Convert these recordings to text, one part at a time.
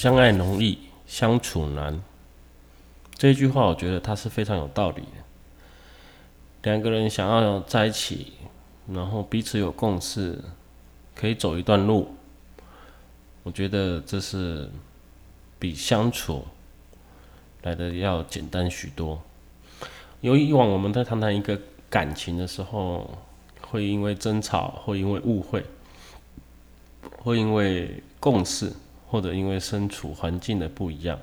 相爱容易相处难，这句话我觉得它是非常有道理的。两个人想要在一起，然后彼此有共识，可以走一段路，我觉得这是比相处来的要简单许多。由以往我们在谈谈一个感情的时候，会因为争吵，会因为误会，会因为共识。或者因为身处环境的不一样，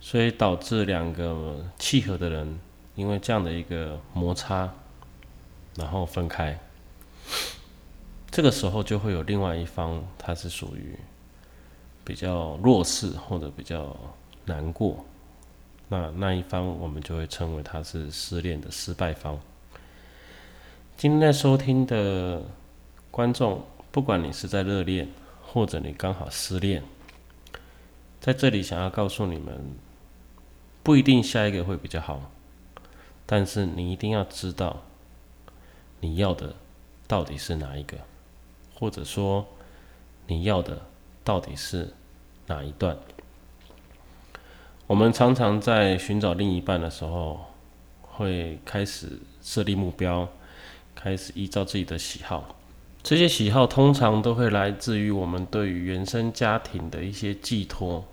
所以导致两个契合的人，因为这样的一个摩擦，然后分开。这个时候就会有另外一方，他是属于比较弱势或者比较难过，那那一方我们就会称为他是失恋的失败方。今天在收听的观众，不管你是在热恋。或者你刚好失恋，在这里想要告诉你们，不一定下一个会比较好，但是你一定要知道你要的到底是哪一个，或者说你要的到底是哪一段。我们常常在寻找另一半的时候，会开始设立目标，开始依照自己的喜好。这些喜好通常都会来自于我们对于原生家庭的一些寄托，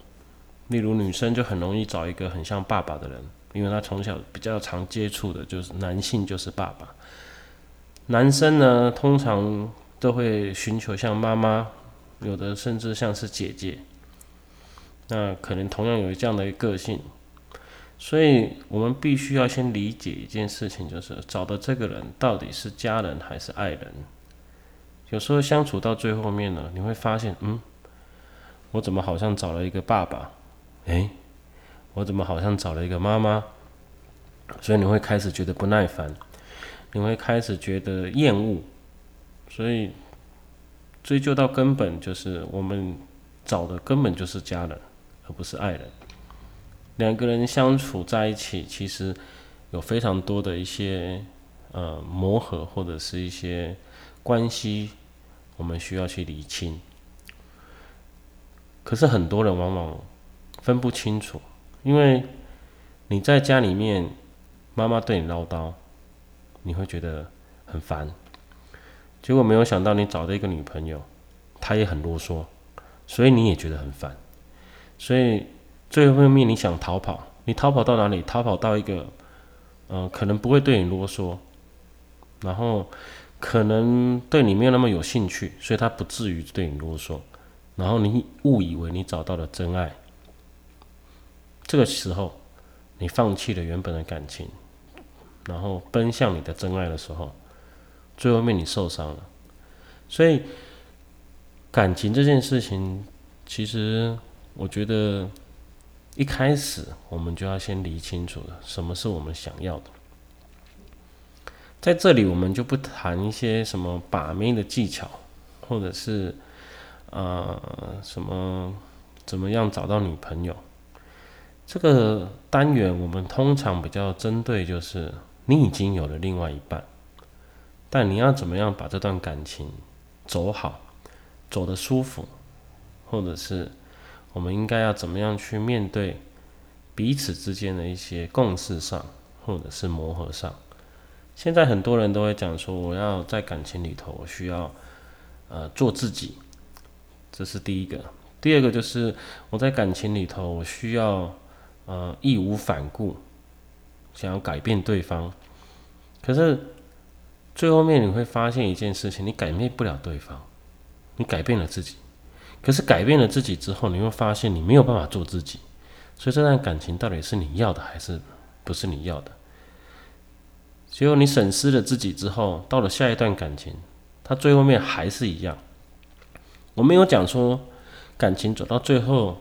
例如女生就很容易找一个很像爸爸的人，因为她从小比较常接触的就是男性就是爸爸。男生呢，通常都会寻求像妈妈，有的甚至像是姐姐，那可能同样有这样的一个个性，所以我们必须要先理解一件事情，就是找的这个人到底是家人还是爱人。有时候相处到最后面呢，你会发现，嗯，我怎么好像找了一个爸爸？诶，我怎么好像找了一个妈妈？所以你会开始觉得不耐烦，你会开始觉得厌恶。所以追究到根本，就是我们找的根本就是家人，而不是爱人。两个人相处在一起，其实有非常多的一些呃磨合，或者是一些关系。我们需要去理清，可是很多人往往分不清楚，因为你在家里面，妈妈对你唠叨，你会觉得很烦。结果没有想到，你找的一个女朋友，她也很啰嗦，所以你也觉得很烦。所以最后面你想逃跑，你逃跑到哪里？逃跑到一个，嗯，可能不会对你啰嗦，然后。可能对你没有那么有兴趣，所以他不至于对你啰嗦。然后你误以为你找到了真爱，这个时候你放弃了原本的感情，然后奔向你的真爱的时候，最后面你受伤了。所以感情这件事情，其实我觉得一开始我们就要先理清楚了，什么是我们想要的。在这里，我们就不谈一些什么把妹的技巧，或者是呃什么怎么样找到女朋友。这个单元我们通常比较针对，就是你已经有了另外一半，但你要怎么样把这段感情走好，走得舒服，或者是我们应该要怎么样去面对彼此之间的一些共识上，或者是磨合上。现在很多人都会讲说，我要在感情里头，我需要呃做自己，这是第一个。第二个就是我在感情里头，我需要呃义无反顾，想要改变对方。可是最后面你会发现一件事情，你改变不了对方，你改变了自己。可是改变了自己之后，你会发现你没有办法做自己。所以这段感情到底是你要的还是不是你要的？结果你审视了自己之后，到了下一段感情，他最后面还是一样。我没有讲说感情走到最后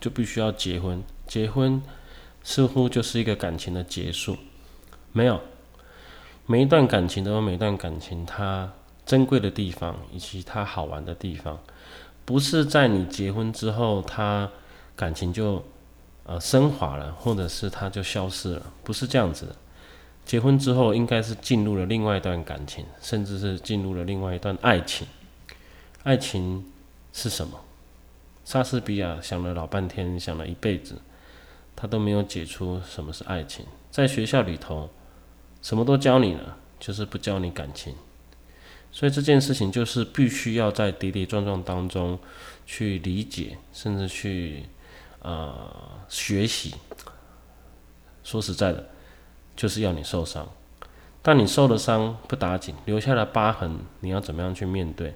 就必须要结婚，结婚似乎就是一个感情的结束。没有，每一段感情都有每一段感情它珍贵的地方以及它好玩的地方，不是在你结婚之后，它感情就呃升华了，或者是它就消失了，不是这样子的。结婚之后，应该是进入了另外一段感情，甚至是进入了另外一段爱情。爱情是什么？莎士比亚想了老半天，想了一辈子，他都没有解出什么是爱情。在学校里头，什么都教你了，就是不教你感情。所以这件事情就是必须要在跌跌撞撞当中去理解，甚至去呃学习。说实在的，就是要你受伤。但你受了伤不打紧，留下了疤痕，你要怎么样去面对？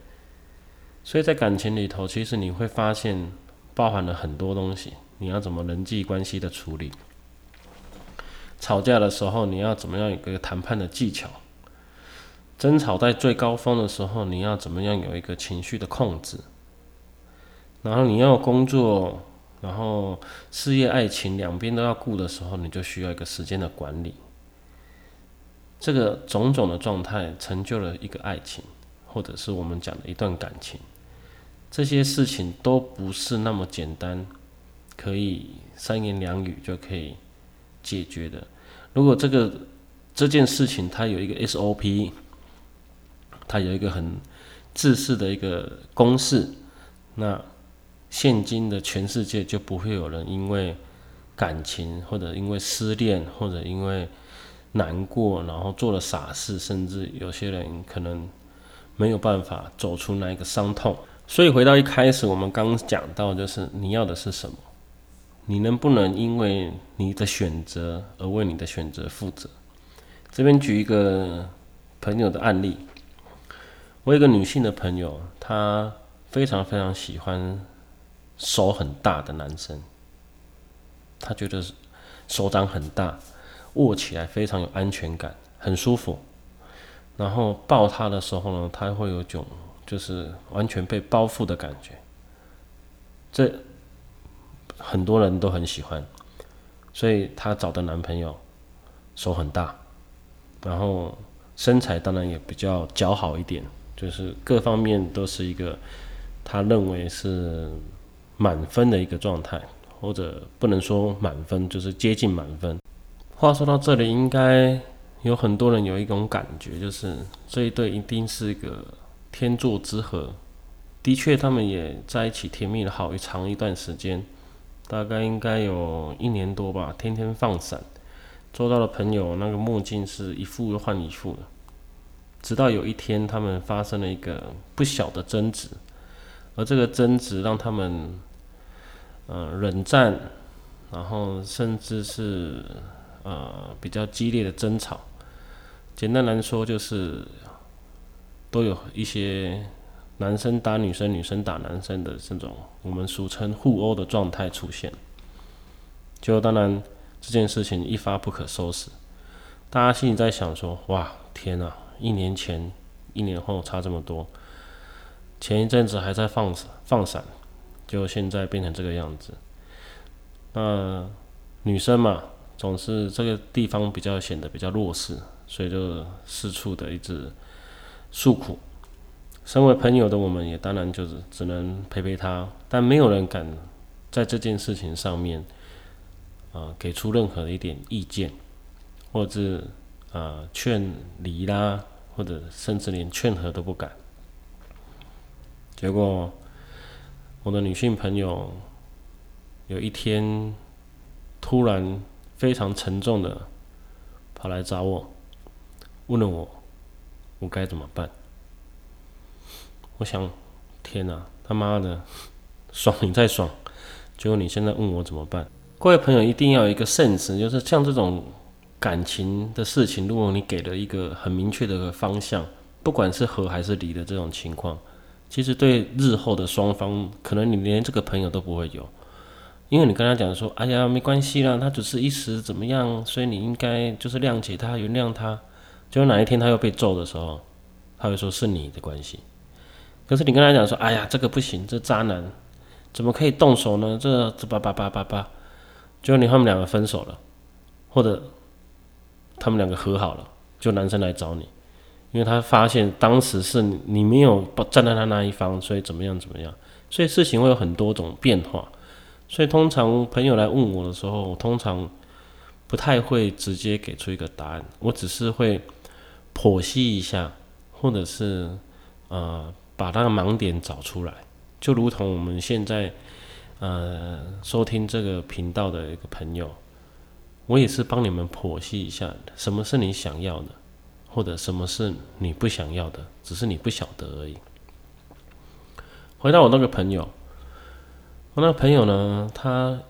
所以在感情里头，其实你会发现包含了很多东西。你要怎么人际关系的处理？吵架的时候，你要怎么样有一个谈判的技巧？争吵在最高峰的时候，你要怎么样有一个情绪的控制？然后你要工作，然后事业、爱情两边都要顾的时候，你就需要一个时间的管理。这个种种的状态，成就了一个爱情，或者是我们讲的一段感情。这些事情都不是那么简单，可以三言两语就可以解决的。如果这个这件事情它有一个 SOP，它有一个很自私的一个公式，那现今的全世界就不会有人因为感情，或者因为失恋，或者因为难过，然后做了傻事，甚至有些人可能没有办法走出那一个伤痛。所以回到一开始，我们刚讲到，就是你要的是什么？你能不能因为你的选择而为你的选择负责？这边举一个朋友的案例，我有一个女性的朋友，她非常非常喜欢手很大的男生，她觉得手掌很大。握起来非常有安全感，很舒服。然后抱他的时候呢，他会有种就是完全被包覆的感觉。这很多人都很喜欢，所以她找的男朋友手很大，然后身材当然也比较姣好一点，就是各方面都是一个他认为是满分的一个状态，或者不能说满分，就是接近满分。话说到这里，应该有很多人有一种感觉，就是这一对一定是一个天作之合。的确，他们也在一起甜蜜了好一长一段时间，大概应该有一年多吧，天天放闪。周到的朋友，那个墨镜是一副又换一副的。直到有一天，他们发生了一个不小的争执，而这个争执让他们，呃，冷战，然后甚至是。呃，比较激烈的争吵，简单来说就是都有一些男生打女生、女生打男生的这种我们俗称互殴的状态出现。就当然这件事情一发不可收拾，大家心里在想说：哇，天呐，一年前、一年后差这么多，前一阵子还在放放闪，就现在变成这个样子。那女生嘛。总是这个地方比较显得比较弱势，所以就四处的一直诉苦。身为朋友的我们也当然就是只能陪陪他，但没有人敢在这件事情上面啊给出任何一点意见，或者啊劝离啦，或者甚至连劝和都不敢。结果我的女性朋友有一天突然。非常沉重的跑来找我，问了我，我该怎么办？我想，天哪，他妈的，爽你再爽，结果你现在问我怎么办？各位朋友一定要有一个 sense，就是像这种感情的事情，如果你给了一个很明确的方向，不管是和还是离的这种情况，其实对日后的双方，可能你连这个朋友都不会有。因为你跟他讲说，哎呀，没关系啦，他只是一时怎么样，所以你应该就是谅解他、原谅他。结果哪一天他又被揍的时候，他会说是你的关系。可是你跟他讲说，哎呀，这个不行，这渣男怎么可以动手呢？这这叭叭叭叭叭，就你他们两个分手了，或者他们两个和好了，就男生来找你，因为他发现当时是你没有站在他那一方，所以怎么样怎么样，所以事情会有很多种变化。所以通常朋友来问我的时候，我通常不太会直接给出一个答案，我只是会剖析一下，或者是呃把那个盲点找出来，就如同我们现在呃收听这个频道的一个朋友，我也是帮你们剖析一下，什么是你想要的，或者什么是你不想要的，只是你不晓得而已。回到我那个朋友，我那个朋友呢，他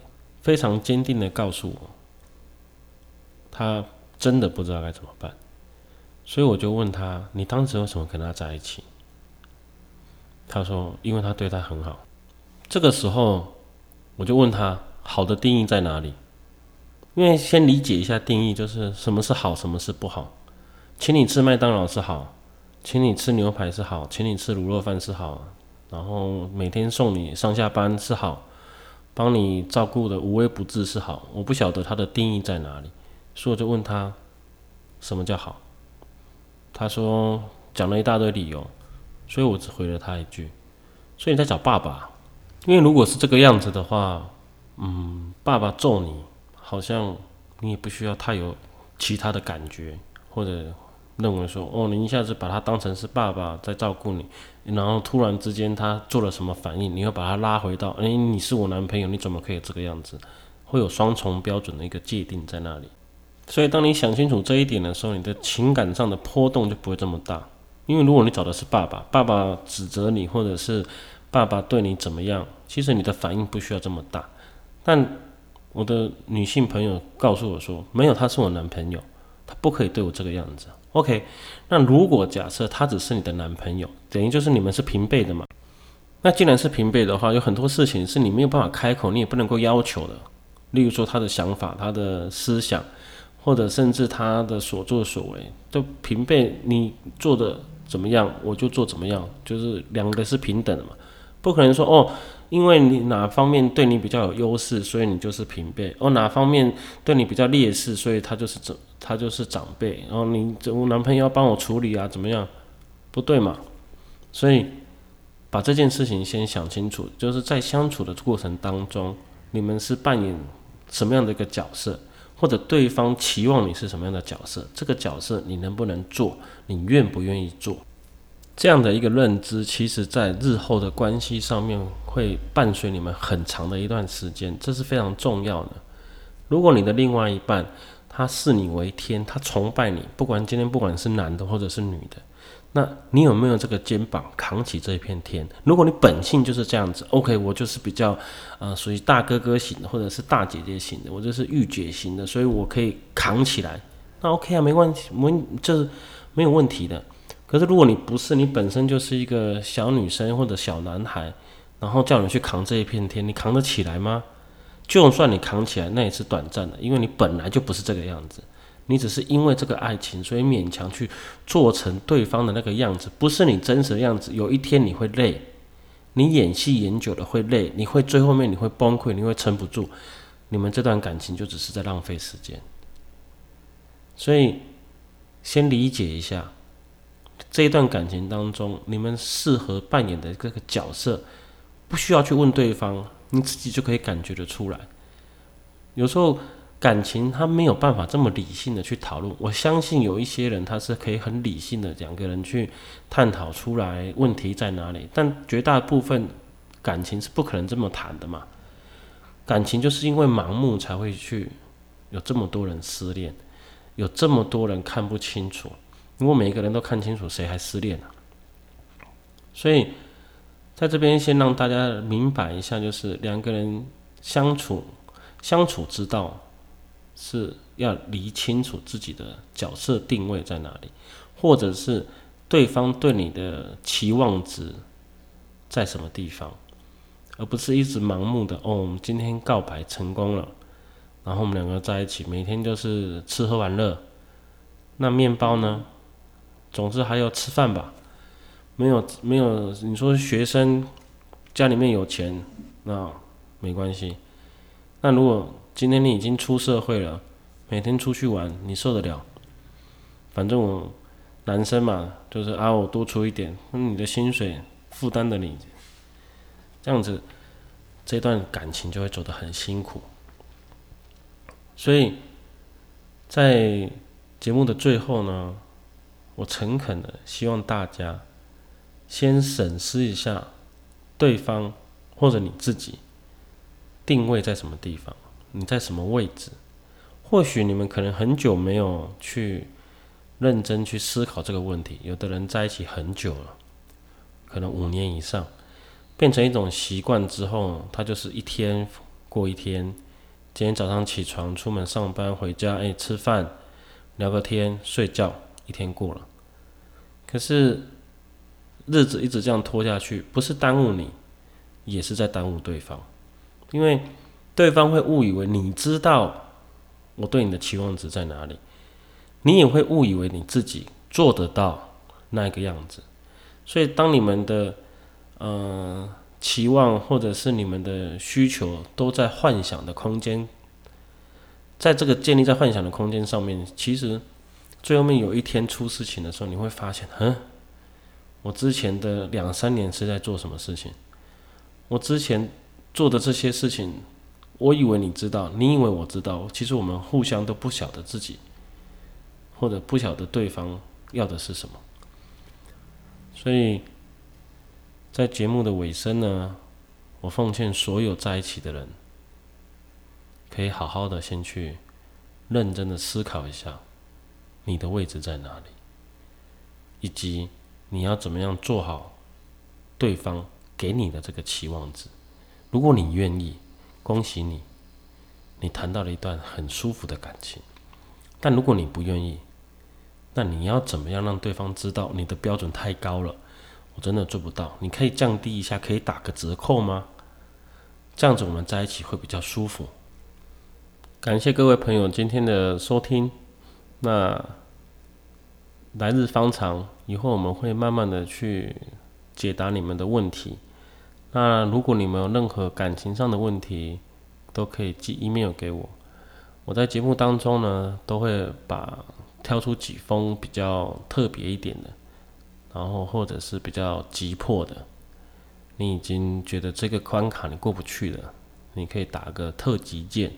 非常坚定的告诉我，他真的不知道该怎么办，所以我就问他：“你当时为什么跟他在一起？”他说：“因为他对他很好。”这个时候，我就问他：“好的定义在哪里？”因为先理解一下定义，就是什么是好，什么是不好。请你吃麦当劳是好，请你吃牛排是好，请你吃卤肉饭是好，然后每天送你上下班是好，帮你照顾的无微不至是好。我不晓得他的定义在哪里，所以我就问他：“什么叫好？”他说讲了一大堆理由。所以我只回了他一句：“所以你在找爸爸？因为如果是这个样子的话，嗯，爸爸揍你，好像你也不需要太有其他的感觉，或者认为说，哦，你一下子把他当成是爸爸在照顾你，然后突然之间他做了什么反应，你会把他拉回到，哎，你是我男朋友，你怎么可以这个样子？会有双重标准的一个界定在那里。所以当你想清楚这一点的时候，你的情感上的波动就不会这么大。”因为如果你找的是爸爸，爸爸指责你，或者是爸爸对你怎么样，其实你的反应不需要这么大。但我的女性朋友告诉我说，没有，他是我男朋友，他不可以对我这个样子。OK，那如果假设他只是你的男朋友，等于就是你们是平辈的嘛？那既然是平辈的话，有很多事情是你没有办法开口，你也不能够要求的。例如说他的想法、他的思想，或者甚至他的所作所为，都平辈你做的。怎么样，我就做怎么样，就是两个是平等的嘛，不可能说哦，因为你哪方面对你比较有优势，所以你就是平辈；哦，哪方面对你比较劣势，所以他就是长他就是长辈。然后你我男朋友要帮我处理啊，怎么样？不对嘛？所以把这件事情先想清楚，就是在相处的过程当中，你们是扮演什么样的一个角色？或者对方期望你是什么样的角色，这个角色你能不能做，你愿不愿意做，这样的一个认知，其实在日后的关系上面会伴随你们很长的一段时间，这是非常重要的。如果你的另外一半他视你为天，他崇拜你，不管今天不管是男的或者是女的。那你有没有这个肩膀扛起这一片天？如果你本性就是这样子，OK，我就是比较呃属于大哥哥型的，或者是大姐姐型的，我就是御姐型的，所以我可以扛起来。那 OK 啊，没关系，没就是没有问题的。可是如果你不是，你本身就是一个小女生或者小男孩，然后叫你去扛这一片天，你扛得起来吗？就算你扛起来，那也是短暂的，因为你本来就不是这个样子。你只是因为这个爱情，所以勉强去做成对方的那个样子，不是你真实的样子。有一天你会累，你演戏演久了会累，你会最后面你会崩溃，你会撑不住。你们这段感情就只是在浪费时间。所以，先理解一下这一段感情当中，你们适合扮演的这个角色，不需要去问对方，你自己就可以感觉得出来。有时候。感情他没有办法这么理性的去讨论，我相信有一些人他是可以很理性的两个人去探讨出来问题在哪里，但绝大部分感情是不可能这么谈的嘛。感情就是因为盲目才会去有这么多人失恋，有这么多人看不清楚。如果每个人都看清楚，谁还失恋呢？所以在这边先让大家明白一下，就是两个人相处相处之道。是要理清楚自己的角色定位在哪里，或者是对方对你的期望值在什么地方，而不是一直盲目的哦，我们今天告白成功了，然后我们两个在一起，每天就是吃喝玩乐。那面包呢？总之还要吃饭吧？没有没有，你说学生家里面有钱，那没关系。那如果今天你已经出社会了，每天出去玩，你受得了？反正我男生嘛，就是啊，我多出一点，那你的薪水负担的你，这样子，这段感情就会走得很辛苦。所以在节目的最后呢，我诚恳的希望大家先审视一下对方或者你自己定位在什么地方，你在什么位置？或许你们可能很久没有去认真去思考这个问题。有的人在一起很久了，可能五年以上，变成一种习惯之后，他就是一天过一天。今天早上起床出门上班回家，哎，吃饭聊个天睡觉，一天过了。可是日子一直这样拖下去，不是耽误你，也是在耽误对方，因为对方会误以为你知道我对你的期望值在哪里，你也会误以为你自己做得到那个样子。所以当你们的呃。期望或者是你们的需求都在幻想的空间，在这个建立在幻想的空间上面，其实最后面有一天出事情的时候，你会发现，嗯，我之前的两三年是在做什么事情？我之前做的这些事情，我以为你知道，你以为我知道，其实我们互相都不晓得自己，或者不晓得对方要的是什么，所以。在节目的尾声呢，我奉劝所有在一起的人，可以好好的先去认真的思考一下，你的位置在哪里，以及你要怎么样做好对方给你的这个期望值。如果你愿意，恭喜你，你谈到了一段很舒服的感情。但如果你不愿意，那你要怎么样让对方知道你的标准太高了？我真的做不到，你可以降低一下，可以打个折扣吗？这样子我们在一起会比较舒服。感谢各位朋友今天的收听。那来日方长，以后我们会慢慢的去解答你们的问题。那如果你们有任何感情上的问题，都可以寄 email 给我。我在节目当中呢，都会把挑出几封比较特别一点的。然后或者是比较急迫的，你已经觉得这个关卡你过不去了，你可以打个特急键，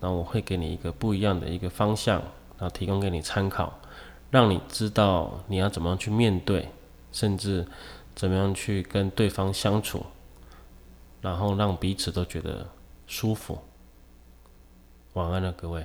那我会给你一个不一样的一个方向，然后提供给你参考，让你知道你要怎么样去面对，甚至怎么样去跟对方相处，然后让彼此都觉得舒服。晚安了，各位。